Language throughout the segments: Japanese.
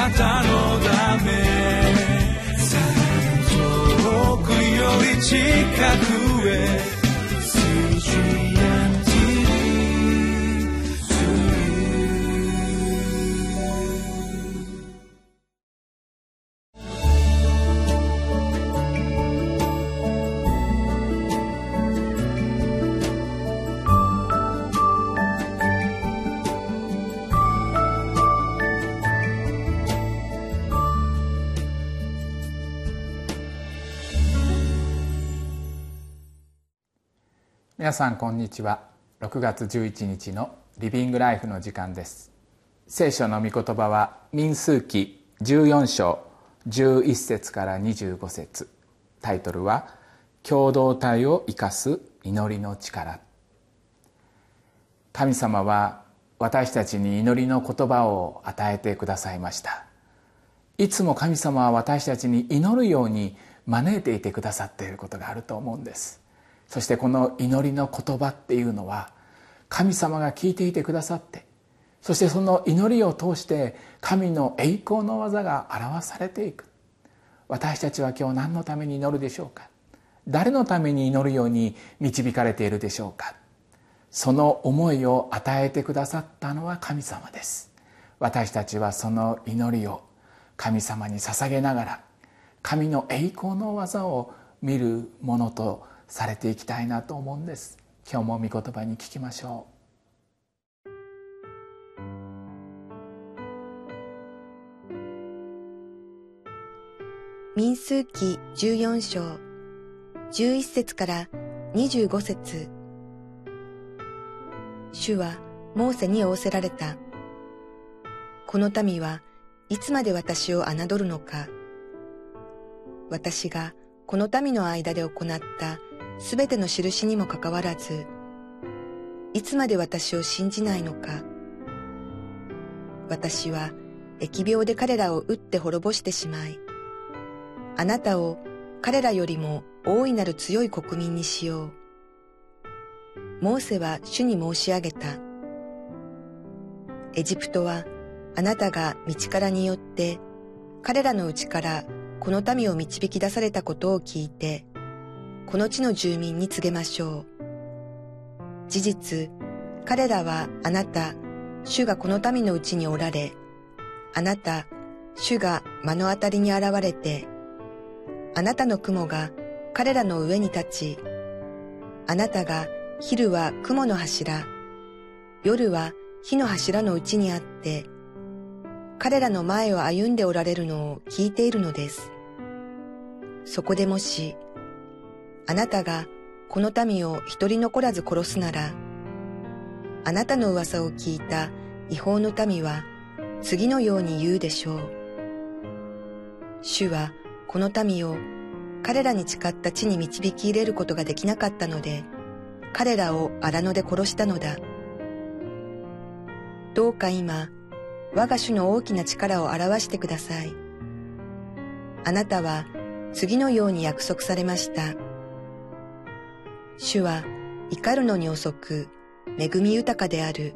なたのため。遠くより近くへ。皆さんこんにちは。6月11日のリビングライフの時間です。聖書の御言葉は民数記14章11節から25節。タイトルは共同体を生かす祈りの力。神様は私たちに祈りの言葉を与えてくださいました。いつも神様は私たちに祈るように招いていてくださっていることがあると思うんです。そしてこの祈りの言葉っていうのは神様が聞いていてくださってそしてその祈りを通して神の栄光の技が表されていく。私たちは今日何のために祈るでしょうか？誰のために祈るように導かれているでしょうか？その思いを与えてくださったのは神様です。私たちはその祈りを神様に捧げながら神の栄光の技を見るものとされていきたいなと思うんです今日も御言葉に聞きましょう民数記14章11節から25節主はモーセに仰せられた。この民はいつまで私を侮るのか。私がこの民の間で行ったすべての印にもかかわらず、いつまで私を信じないのか。私は疫病で彼らを打って滅ぼしてしまい、あなたを彼らよりも大いなる強い国民にしよう。モーセは主に申し上げた。エジプトはあなたが道からによって彼らのうちからこの民を導き出されたことを聞いてこの地の住民に告げましょう。事実、彼らはあなた、主がこの民のうちにおられ、あなた、主が目の当たりに現れて、あなたの雲が彼らの上に立ち、あなたが昼は雲の柱、夜は火の柱のうちにあって、彼らの前を歩んでおられるのを聞いているのです。そこでもし、あなたがこの民を一人残らず殺すなら、あなたの噂を聞いた違法の民は次のように言うでしょう。主はこの民を彼らに誓った地に導き入れることができなかったので、彼らを荒野で殺したのだ。どうか今、我が主の大きな力を表してください。あなたは次のように約束されました。主は怒るのに遅く、恵み豊かである。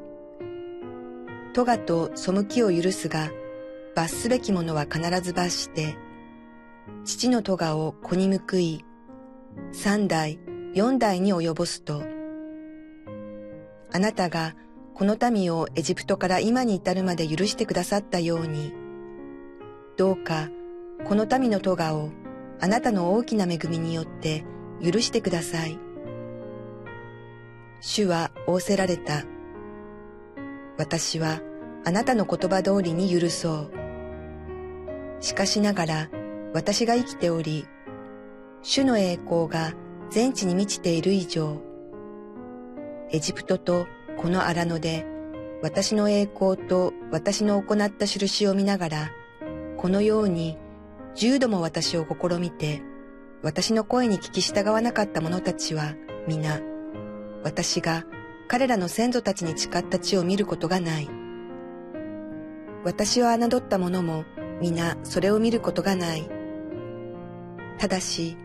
咎と背きを許すが、罰すべきものは必ず罰して、父の咎を子に報い、三代、四代に及ぼすと、あなたがこの民をエジプトから今に至るまで許してくださったように、どうかこの民の咎をあなたの大きな恵みによって許してください。主は仰せられた。私はあなたの言葉通りに許そう。しかしながら私が生きており、主の栄光が全地に満ちている以上、エジプトとこの荒野で私の栄光と私の行った印を見ながら、このように十度も私を試みて、私の声に聞き従わなかった者たちは皆、私が彼らの先祖たちに誓った地を見ることがない。私を侮った者も皆それを見ることがない。ただし、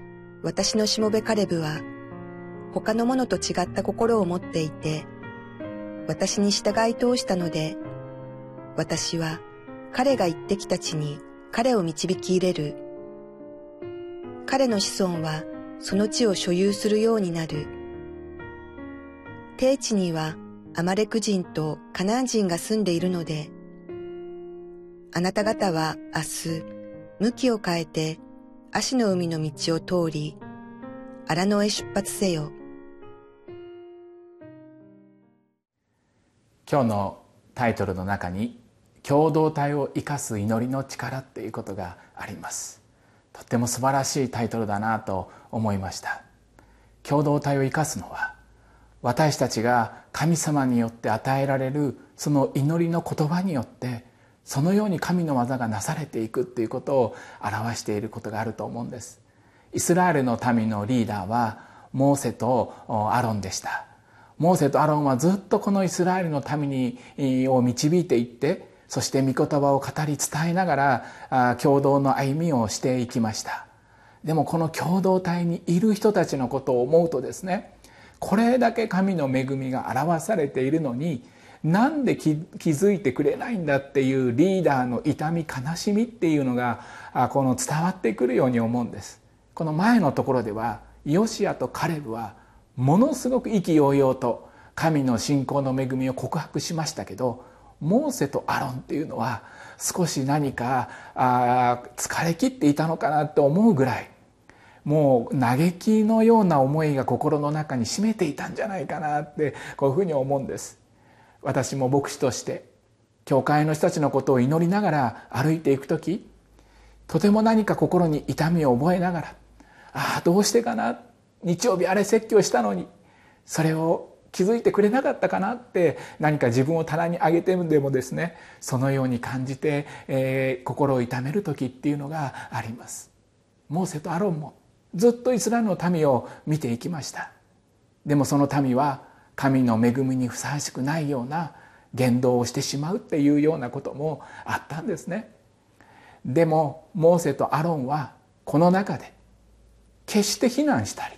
私のしもべカレブは、他の者と違った心を持っていて、私に従い通したので、私は彼が行ってきた地に彼を導き入れる。彼の子孫はその地を所有するようになる。低地にはアマレク人とカナン人が住んでいるので、あなた方は明日、向きを変えて、足の海の道を通り、荒野へ出発せよ。今日のタイトルの中に共同体を生かす祈りの力っていうことがありますとっても素晴らしいタイトルだなと思いました共同体を生かすのは私たちが神様によって与えられるその祈りの言葉によってそのように神の技がなされていくっていうことを表していることがあると思うんです。イスラエルの民のリーダーはモーセとアロンでした。モーセとアロンはずっとこのイスラエルの民にを導いていってそして御言葉を語り伝えながら共同の歩みをしていきました。でもこの共同体にいる人たちのことを思うとですねこれだけ神の恵みが表されているのになんで気づいてくれないんだっていうリーダーの痛み悲しみっていうのがこの伝わってくるように思うんです。この前のところではヨシアとカレブはものすごく意気揚々と神の信仰の恵みを告白しましたけどモーセとアロンっていうのは少し何かあ疲れ切っていたのかなと思うぐらいもう嘆きのような思いが心の中に占めていたんじゃないかなってこういうふうに思うんです。私も牧師として教会の人たちのことを祈りながら歩いていく時とても何か心に痛みを覚えながらああどうしてかな日曜日あれ説教したのにそれを気づいてくれなかったかなって何か自分を棚に上げてでもですねそのように感じて、えー、心を痛める時っていうのがあります。モーセとアロンもずっとイスラエルの民を見ていきました。でもその民は神の恵みにふさわしくないような言動をしてしまうっていうようなこともあったんですね。でもモーセとアロンはこの中で決して非難したり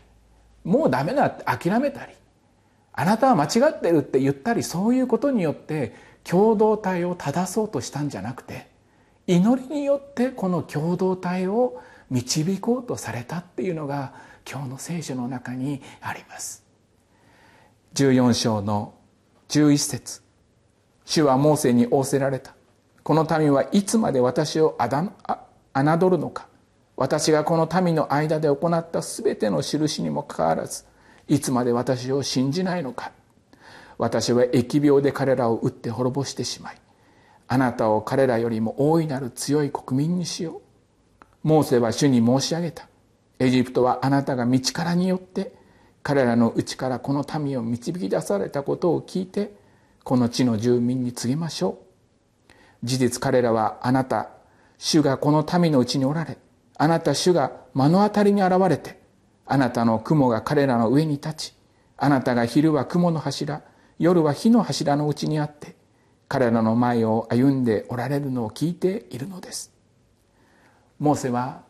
もうダメだって諦めたりあなたは間違ってるって言ったりそういうことによって共同体を正そうとしたんじゃなくて祈りによってこの共同体を導こうとされたっていうのが今日の聖書の中にあります。14章の11節。主はモーセに仰せられた。この民はいつまで私を侮るのか。私がこの民の間で行った全ての印にもかかわらずいつまで私を信じないのか。私は疫病で彼らを打って滅ぼしてしまいあなたを彼らよりも大いなる強い国民にしよう。モーセは主に申し上げた。エジプトはあなたが道からによって彼らのうちからこの民を導き出されたことを聞いてこの地の住民に告げましょう。事実彼らはあなた主がこの民のうちにおられあなた主が目の当たりに現れてあなたの雲が彼らの上に立ちあなたが昼は雲の柱夜は火の柱のうちにあって彼らの前を歩んでおられるのを聞いているのです。モーセは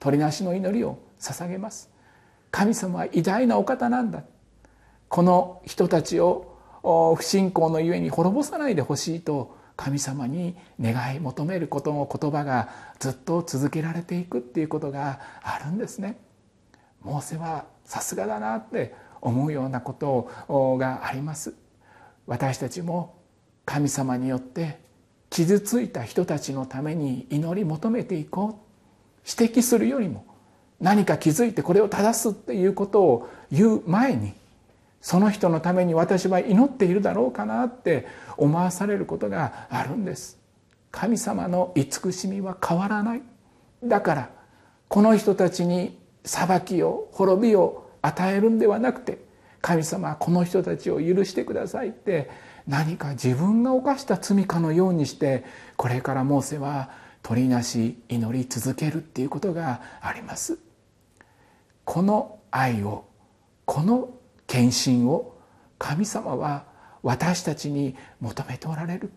鳥なしの祈りを捧げます。神様は偉大なお方なんだ。この人たちを不信仰のゆえに滅ぼさないでほしいと神様に願い求めることの言葉がずっと続けられていくっていうことがあるんですね。モーセはさすがだなって思うようなことがあります。私たちも神様によって傷ついた人たちのために祈り求めていこう。指摘するよりも何か気づいてこれを正すっていうことを言う前にその人のために私は祈っているだろうかなって思わされることがあるんです。神様の慈しみは変わらない。だからこの人たちに裁きを滅びを与えるんではなくて神様はこの人たちを許してくださいって何か自分が犯した罪かのようにしてこれからモーセは取りなし祈り続けるっていうことがあります。この愛をこの献身を神様は私たちに求めておられる。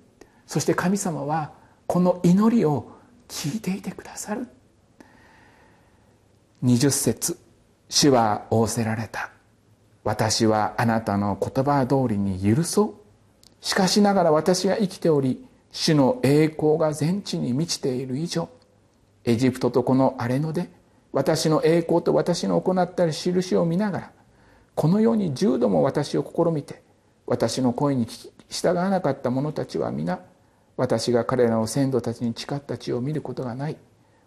そして神様はこの祈りを聞いていてくださる。20節主は仰せられた。私はあなたの言葉通りに許そう。しかしながら私が生きており主の栄光が全地に満ちている以上エジプトとこの荒れ野で私の栄光と私の行った印を見ながらこのように重度も私を試みて私の声に従わなかった者たちは皆私が彼らの先祖たちに誓った地を見ることがない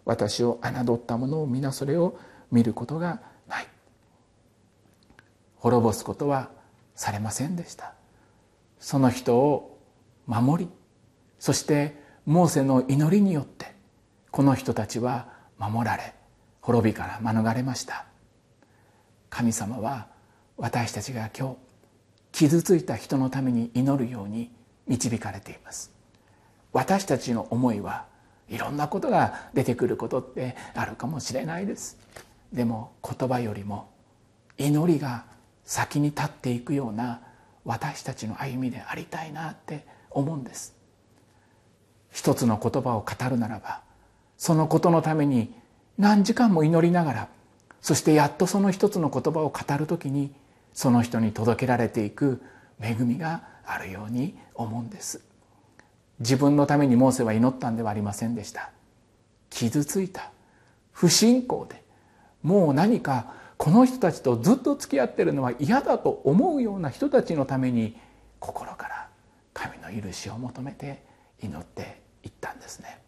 私を侮った者を皆それを見ることがない。滅ぼすことはされませんでした。その人を守りそしてモーセの祈りによってこの人たちは守られ滅びから免れました。神様は私たちが今日傷ついた人のために祈るように導かれています。私たちの思いはいろんなことが出てくることってあるかもしれないです。でも言葉よりも祈りが先に立っていくような私たちの歩みでありたいなって思うんです。一つの言葉を語るならばそのことのために何時間も祈りながらそしてやっとその一つの言葉を語る時にその人に届けられていく恵みがあるように思うんです。自分のためにモーセは祈ったんではありませんでした。傷ついた。不信仰で。もう何かこの人たちとずっと付き合ってるのは嫌だと思うような人たちのために心から神の許しを求めて祈っていったんですね。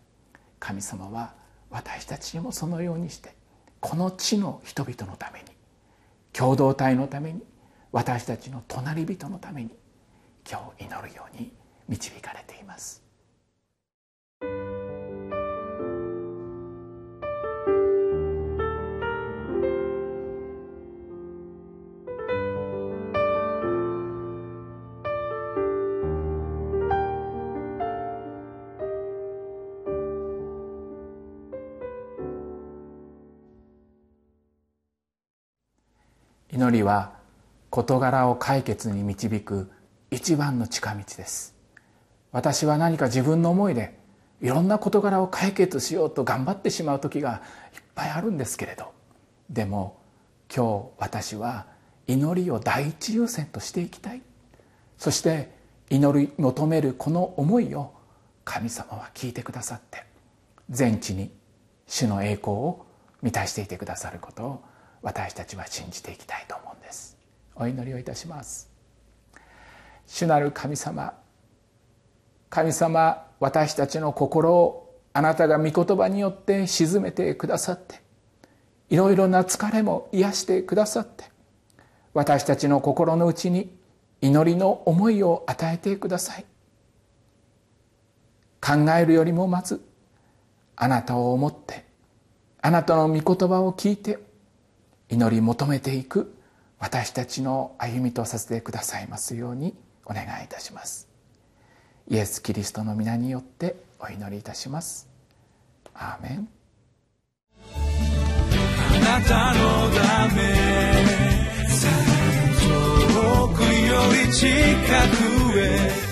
神様は私たちにもそのようにしてこの地の人々のために共同体のために私たちの隣人のために今日祈るように導かれています。祈りは事柄を解決に導く一番の近道です。私は何か自分の思いでいろんな事柄を解決しようと頑張ってしまう時がいっぱいあるんですけれど。でも今日私は祈りを第一優先としていきたい。そして祈り求めるこの思いを神様は聞いてくださって全地に主の栄光を満たしていてくださることを私たちは信じていきたいと思うんです。お祈りをいたします。主なる神様神様私たちの心をあなたが御言葉によって沈めてくださっていろいろな疲れも癒してくださって私たちの心の内に祈りの思いを与えてください。考えるよりもまずあなたを思ってあなたの御言葉を聞いて祈り求めていく私たちの歩みとさせてくださいますようにお願いいたします。イエス・キリストの皆によってお祈りいたします。アーメン。あなたのため遠くより近くへ